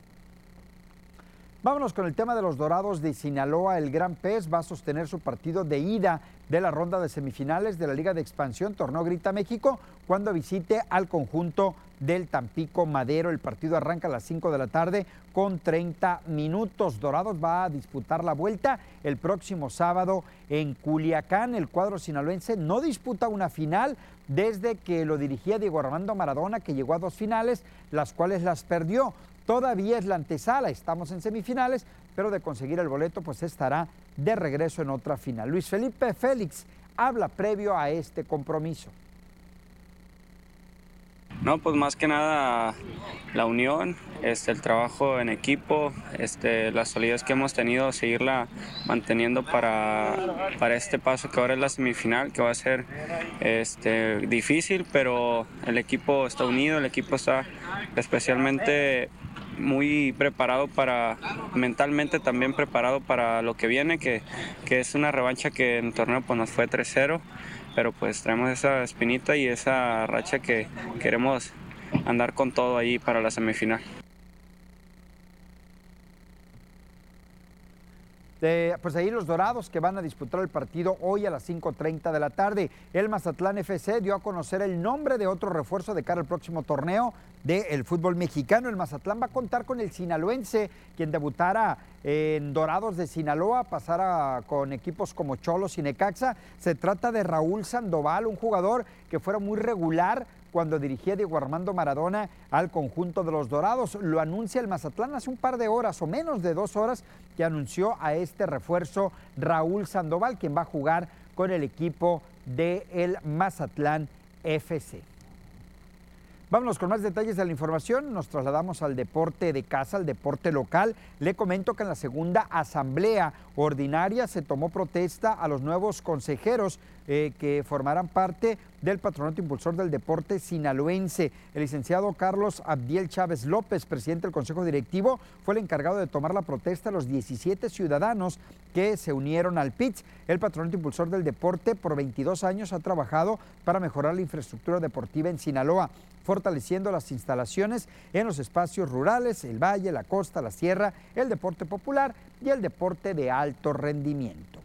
Vámonos con el tema de los Dorados de Sinaloa. El Gran Pez va a sostener su partido de ida de la ronda de semifinales de la Liga de Expansión Torneo Grita México cuando visite al conjunto del Tampico Madero. El partido arranca a las 5 de la tarde con 30 minutos. Dorados va a disputar la vuelta el próximo sábado en Culiacán. El cuadro sinaloense no disputa una final desde que lo dirigía Diego Armando Maradona, que llegó a dos finales, las cuales las perdió. Todavía es la antesala, estamos en semifinales, pero de conseguir el boleto pues estará de regreso en otra final. Luis Felipe Félix habla previo a este compromiso. No, pues más que nada la unión, este, el trabajo en equipo, este, las salidas que hemos tenido, seguirla manteniendo para, para este paso que ahora es la semifinal, que va a ser este, difícil, pero el equipo está unido, el equipo está especialmente muy preparado para, mentalmente también preparado para lo que viene, que, que es una revancha que en el torneo pues, nos fue 3-0, pero pues traemos esa espinita y esa racha que queremos andar con todo ahí para la semifinal. Pues ahí los Dorados que van a disputar el partido hoy a las 5.30 de la tarde. El Mazatlán FC dio a conocer el nombre de otro refuerzo de cara al próximo torneo del fútbol mexicano. El Mazatlán va a contar con el sinaloense, quien debutara en Dorados de Sinaloa, pasara con equipos como Cholos y Necaxa. Se trata de Raúl Sandoval, un jugador que fuera muy regular cuando dirigía Diego Armando Maradona al conjunto de los Dorados. Lo anuncia el Mazatlán hace un par de horas o menos de dos horas que anunció a este refuerzo Raúl Sandoval, quien va a jugar con el equipo del el Mazatlán FC. Vámonos con más detalles de la información. Nos trasladamos al deporte de casa, al deporte local. Le comento que en la segunda asamblea ordinaria se tomó protesta a los nuevos consejeros eh, que formarán parte del Patronato Impulsor del Deporte Sinaloense. El licenciado Carlos Abdiel Chávez López, presidente del Consejo Directivo, fue el encargado de tomar la protesta a los 17 ciudadanos que se unieron al PITS. El Patronato Impulsor del Deporte por 22 años ha trabajado para mejorar la infraestructura deportiva en Sinaloa fortaleciendo las instalaciones en los espacios rurales, el valle, la costa, la sierra, el deporte popular y el deporte de alto rendimiento.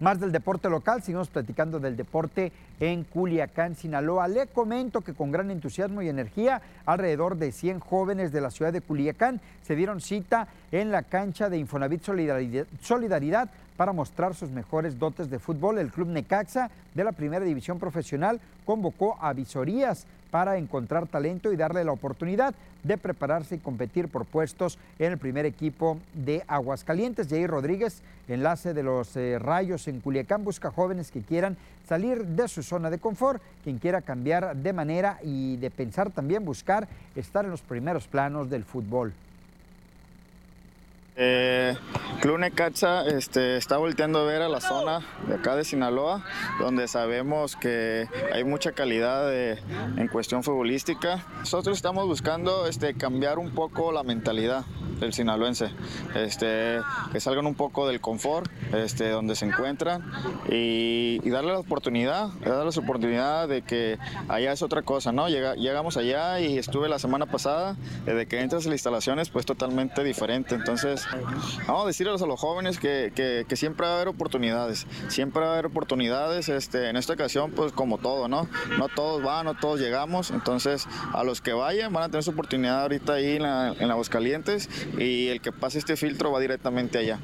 Más del deporte local, seguimos platicando del deporte en Culiacán, Sinaloa. Le comento que con gran entusiasmo y energía, alrededor de 100 jóvenes de la ciudad de Culiacán se dieron cita en la cancha de Infonavit Solidaridad, para mostrar sus mejores dotes de fútbol. El Club Necaxa de la Primera División Profesional convocó a visorías para encontrar talento y darle la oportunidad de prepararse y competir por puestos en el primer equipo de Aguascalientes. Jair Rodríguez, enlace de los eh, Rayos en Culiacán, busca jóvenes que quieran salir de su zona de confort, quien quiera cambiar de manera y de pensar también buscar estar en los primeros planos del fútbol. Eh, Club este, está volteando a ver a la zona de acá de Sinaloa, donde sabemos que hay mucha calidad en cuestión futbolística. Nosotros estamos buscando este, cambiar un poco la mentalidad del sinaloense, este, que salgan un poco del confort donde se encuentran y, darle la oportunidad, darle la oportunidad de que allá es otra cosa, ¿no? llegamos allá y estuve la semana pasada, desde que entras a las instalaciones, pues totalmente diferente. Entonces, vamos a decirles a los jóvenes que, siempre va a haber oportunidades, siempre va a haber oportunidades, este, en esta ocasión, pues como todo, ¿no? No todos van, no todos llegamos, entonces a los que vayan van a tener su oportunidad ahorita ahí en la, en Aguascalientes y el que pase este filtro va directamente allá.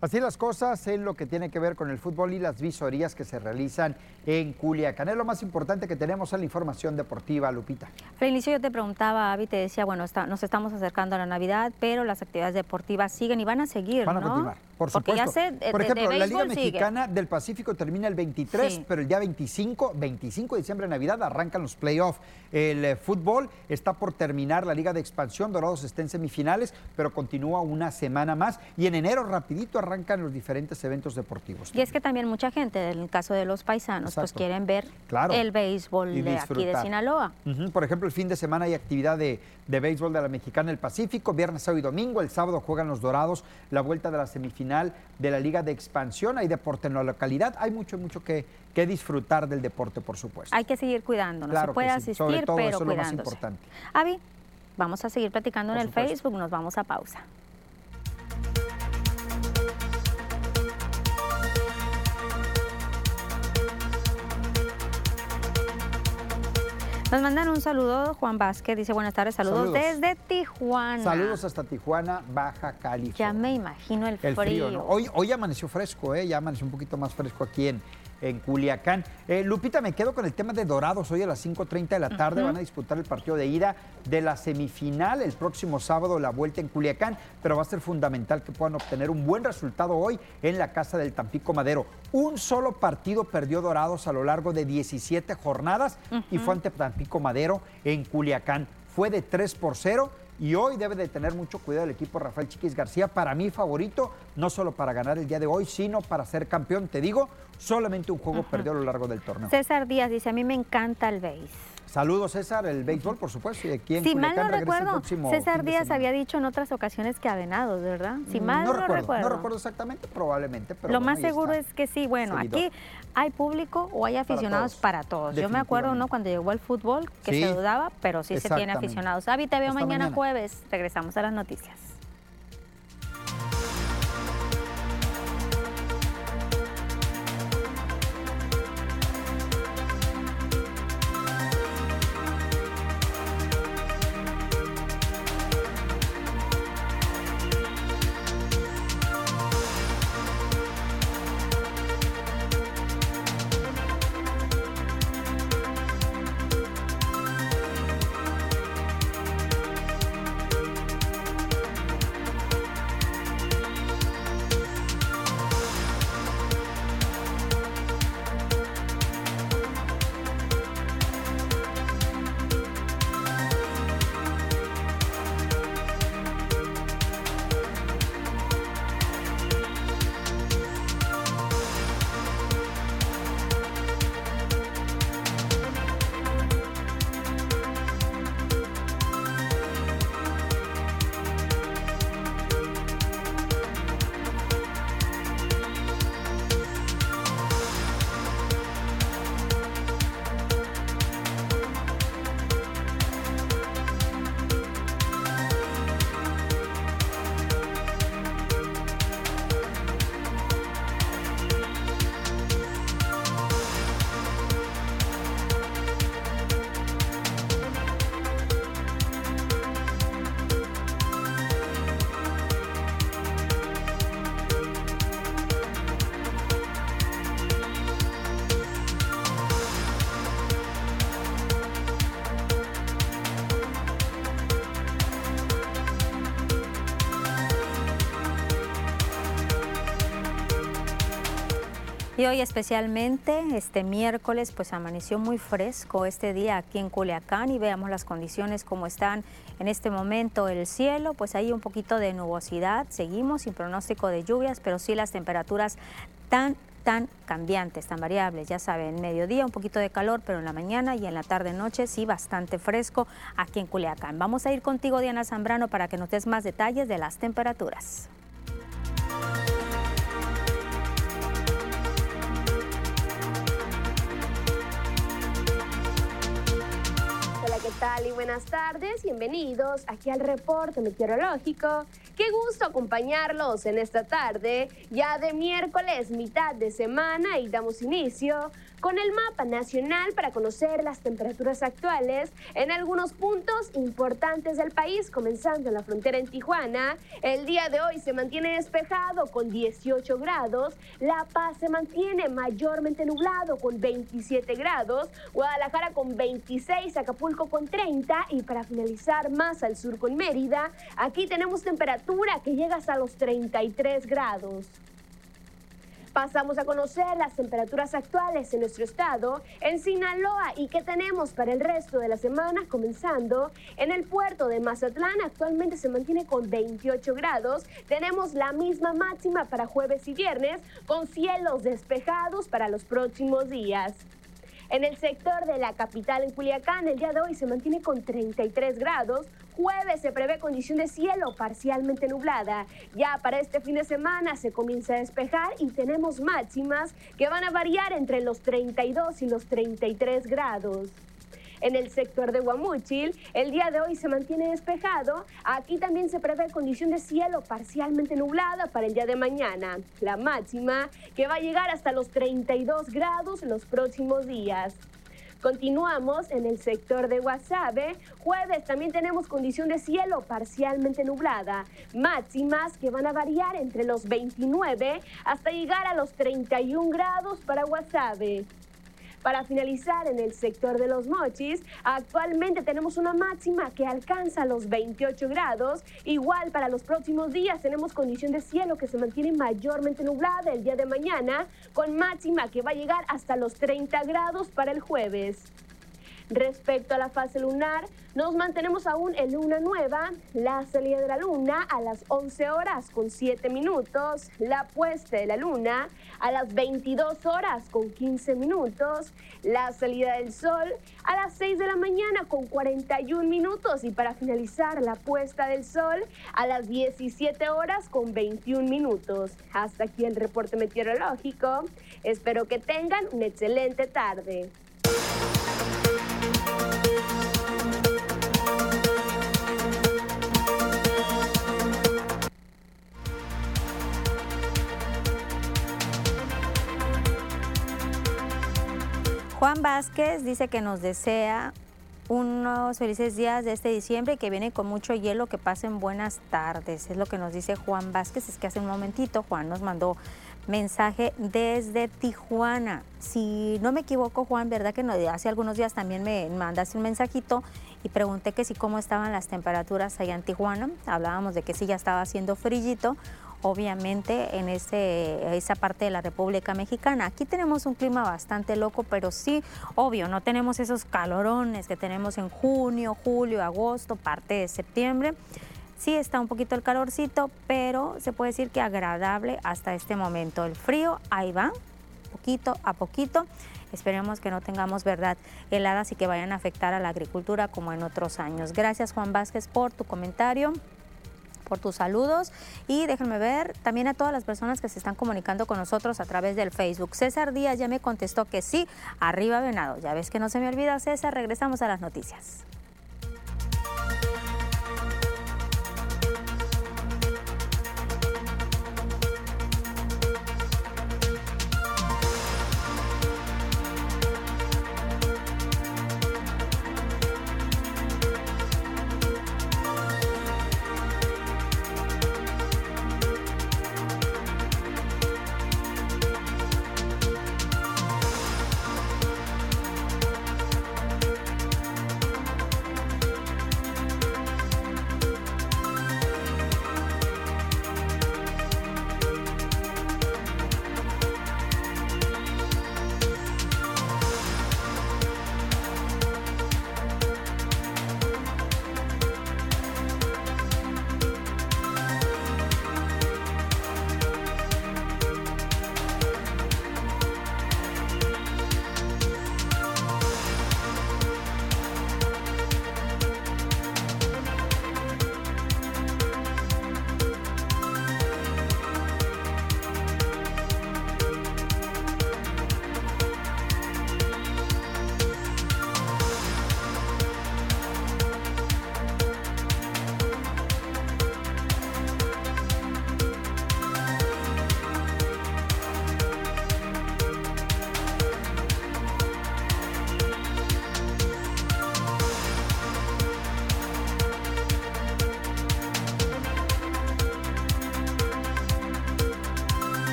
Así las cosas en lo que tiene que ver con el fútbol y las visorías que se realizan en Culiacán. Es lo más importante que tenemos en la información deportiva, Lupita. Al inicio yo te preguntaba, Avi, te decía, bueno, nos estamos acercando a la Navidad, pero las actividades deportivas siguen y van a seguir, Van a continuar. Por supuesto. Por ejemplo, la Liga Mexicana del Pacífico termina el 23, pero el día 25, 25 de diciembre, Navidad, arrancan los playoffs. El eh, fútbol está por terminar la Liga de Expansión, Dorados está en semifinales, pero continúa una semana más. Y en enero, rapidito, arrancan los diferentes eventos deportivos. Y es que también mucha gente, en el caso de los paisanos, pues quieren ver el béisbol de aquí de Sinaloa. Por ejemplo, el fin de semana hay actividad de, de béisbol de la Mexicana del Pacífico, viernes, sábado y domingo. El sábado juegan los Dorados la vuelta de la semifinal de la Liga de Expansión. Hay deporte en la localidad. Hay mucho, mucho que, que disfrutar del deporte, por supuesto. Hay que seguir cuidándonos. Se puede asistir, Sobre todo, pero eso es lo más importante. Avi, vamos a seguir platicando en el Facebook. Nos vamos a pausa. Nos mandan un saludo, Juan Vázquez, dice buenas tardes, saludos, desde Tijuana. Saludos hasta Tijuana, Baja California. Ya me imagino el, frío. hoy, hoy amaneció fresco, ¿eh? ya amaneció un poquito más fresco aquí en, en Culiacán. Eh, Lupita, me quedo con el tema de Dorados. Hoy a las 5.30 de la tarde van a disputar el partido de ida de la semifinal. El próximo sábado la vuelta en Culiacán, pero va a ser fundamental que puedan obtener un buen resultado hoy en la casa del Tampico Madero. Un solo partido perdió Dorados a lo largo de 17 jornadas y fue ante Tampico Madero en Culiacán. Fue de 3 por 0 y hoy debe de tener mucho cuidado el equipo Rafael Chiquis García, para mí favorito, no solo para ganar el día de hoy, sino para ser campeón. Te digo, solamente un juego perdió a lo largo del torneo. César Díaz dice, a mí me encanta el béis. Saludos César, el béisbol por supuesto. Y aquí en si mal no recuerdo, César Díaz había dicho en otras ocasiones que a Venados, ¿verdad? Si mm, mal no, recuerdo, No recuerdo exactamente, probablemente. Pero Lo más seguro es que sí. Bueno, aquí hay público o hay aficionados para todos. Yo me acuerdo ¿no? cuando llegó el fútbol que se dudaba, pero sí se tiene aficionados. Avi, te veo mañana jueves. Regresamos a las noticias. Hoy especialmente, este miércoles, pues amaneció muy fresco este día aquí en Culiacán y veamos las condiciones como están en este momento el cielo, pues hay un poquito de nubosidad, seguimos sin pronóstico de lluvias, pero sí las temperaturas tan tan cambiantes, tan variables. Ya saben, mediodía un poquito de calor, pero en la mañana y en la tarde noche sí bastante fresco aquí en Culiacán. Vamos a ir contigo, Diana Zambrano, para que nos des más detalles de las temperaturas. Tal y buenas tardes? Bienvenidos aquí al reporte meteorológico. Qué gusto acompañarlos en esta tarde, ya de miércoles, mitad de semana, y damos inicio con el mapa nacional para conocer las temperaturas actuales en algunos puntos importantes del país, comenzando en la frontera en Tijuana. El día de hoy se mantiene despejado con 18 grados, La Paz se mantiene mayormente nublado con 27 grados, Guadalajara con 26, Acapulco con 30 y para finalizar más al sur con Mérida, aquí tenemos temperatura que llega hasta los 33 grados. Pasamos a conocer las temperaturas actuales en nuestro estado, en Sinaloa y qué tenemos para el resto de la semana, comenzando en el puerto de Mazatlán, actualmente se mantiene con 28 grados, tenemos la misma máxima para jueves y viernes, con cielos despejados para los próximos días. En el sector de la capital, en Culiacán, el día de hoy se mantiene con 33 grados. Jueves se prevé condición de cielo parcialmente nublada. Ya para este fin de semana se comienza a despejar y tenemos máximas que van a variar entre los 32 y los 33 grados. En el sector de Guamúchil, el día de hoy se mantiene despejado. Aquí también se prevé condición de cielo parcialmente nublada para el día de mañana. La máxima que va a llegar hasta los 32 grados en los próximos días. Continuamos en el sector de Guasave. Jueves también tenemos condición de cielo parcialmente nublada. Máximas que van a variar entre los 29 hasta llegar a los 31 grados para Guasave. Para finalizar, en el sector de los mochis, actualmente tenemos una máxima que alcanza los 28 grados. Igual para los próximos días tenemos condición de cielo que se mantiene mayormente nublada el día de mañana, con máxima que va a llegar hasta los 30 grados para el jueves. Respecto a la fase lunar, nos mantenemos aún en luna nueva, la salida de la luna a las 11 horas con 7 minutos, la puesta de la luna a las 22 horas con 15 minutos, la salida del sol a las 6 de la mañana con 41 minutos y para finalizar la puesta del sol a las 17 horas con 21 minutos. Hasta aquí el reporte meteorológico. Espero que tengan una excelente tarde. Juan Vázquez dice que nos desea unos felices días de este diciembre y que viene con mucho hielo, que pasen buenas tardes. Es lo que nos dice Juan Vázquez. Es que hace un momentito Juan nos mandó mensaje desde Tijuana. Si no me equivoco, Juan, ¿verdad que no, hace algunos días también me mandaste un mensajito y pregunté que si cómo estaban las temperaturas allá en Tijuana? Hablábamos de que sí ya estaba haciendo frillito obviamente en ese, esa parte de la República Mexicana. Aquí tenemos un clima bastante loco, pero sí, obvio, no tenemos esos calorones que tenemos en junio, julio, agosto, parte de septiembre. Sí está un poquito el calorcito, pero se puede decir que agradable hasta este momento. El frío ahí va, poquito a poquito. Esperemos que no tengamos verdad heladas y que vayan a afectar a la agricultura como en otros años. Gracias Juan Vázquez por tu comentario por tus saludos y déjenme ver también a todas las personas que se están comunicando con nosotros a través del Facebook. César Díaz ya me contestó que sí, arriba Venado. Ya ves que no se me olvida César, regresamos a las noticias.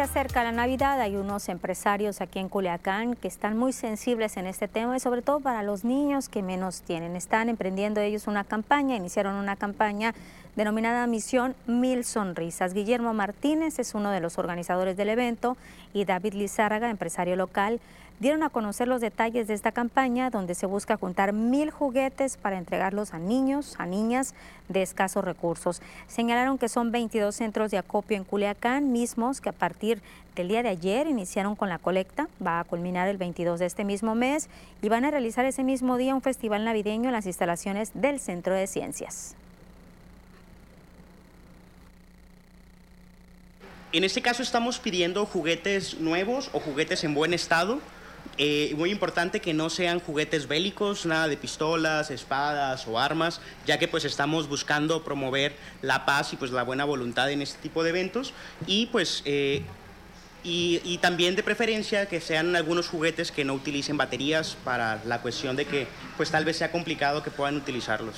Se acerca la Navidad, hay unos empresarios aquí en Culiacán que están muy sensibles en este tema y sobre todo para los niños que menos tienen. Están emprendiendo ellos una campaña, iniciaron una campaña denominada Misión Mil Sonrisas. Guillermo Martínez es uno de los organizadores del evento y David Lizárraga, empresario local, dieron a conocer los detalles de esta campaña donde se busca juntar mil juguetes para entregarlos a niños, a niñas de escasos recursos. Señalaron que son 22 centros de acopio en Culiacán mismos que a partir del día de ayer iniciaron con la colecta, va a culminar el 22 de este mismo mes y van a realizar ese mismo día un festival navideño en las instalaciones del Centro de Ciencias. En este caso estamos pidiendo juguetes nuevos o juguetes en buen estado eh, muy importante que no sean juguetes bélicos, nada de pistolas, espadas o armas, ya que pues estamos buscando promover la paz y pues la buena voluntad en este tipo de eventos y pues eh, y, y, también de preferencia que sean algunos juguetes que no utilicen baterías para la cuestión de que pues tal vez sea complicado que puedan utilizarlos.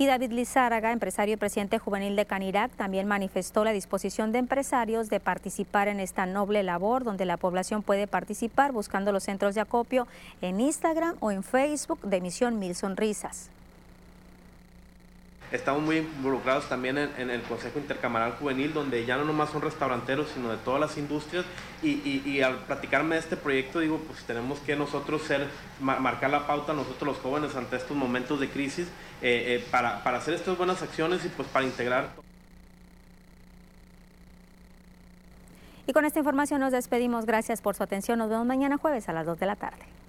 Y David Lizárraga, empresario y presidente juvenil de Canirac, también manifestó la disposición de empresarios de participar en esta noble labor donde la población puede participar buscando los centros de acopio en Instagram o en Facebook de Misión Mil Sonrisas estamos muy involucrados también en, el Consejo Intercamaral Juvenil, donde ya no nomás son restauranteros, sino de todas las industrias. Y, al platicarme de este proyecto, digo, pues tenemos que nosotros ser, marcar la pauta, nosotros los jóvenes, ante estos momentos de crisis, eh, eh, para, para hacer estas buenas acciones y pues para integrar. Y con esta información nos despedimos. Gracias por su atención. Nos vemos mañana jueves a las 2 de la tarde.